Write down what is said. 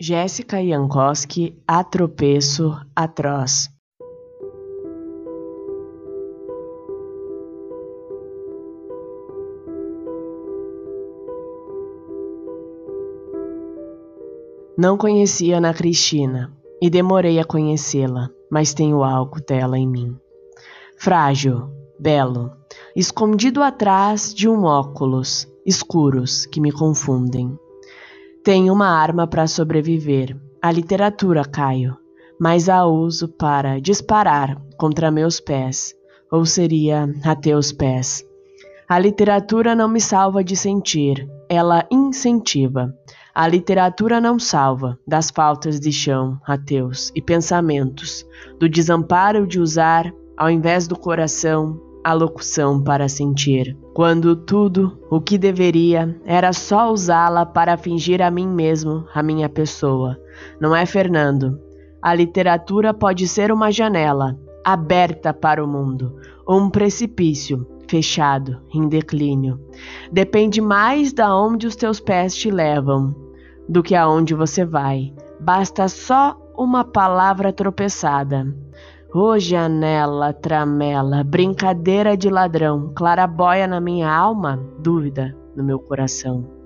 Jéssica Jankowski, A Tropeço Atroz Não conhecia Ana Cristina e demorei a conhecê-la, mas tenho algo dela em mim. Frágil, belo, escondido atrás de um óculos escuros que me confundem. Tenho uma arma para sobreviver, a literatura, Caio, mas a uso para disparar contra meus pés, ou seria a teus pés. A literatura não me salva de sentir, ela incentiva. A literatura não salva das faltas de chão, ateus e pensamentos, do desamparo de usar, ao invés do coração, a locução para sentir, quando tudo o que deveria era só usá-la para fingir a mim mesmo, a minha pessoa. Não é, Fernando? A literatura pode ser uma janela aberta para o mundo, ou um precipício fechado, em declínio. Depende mais da onde os teus pés te levam do que aonde você vai. Basta só uma palavra tropeçada. Ô oh, janela, tramela, brincadeira de ladrão, clarabóia na minha alma, dúvida no meu coração.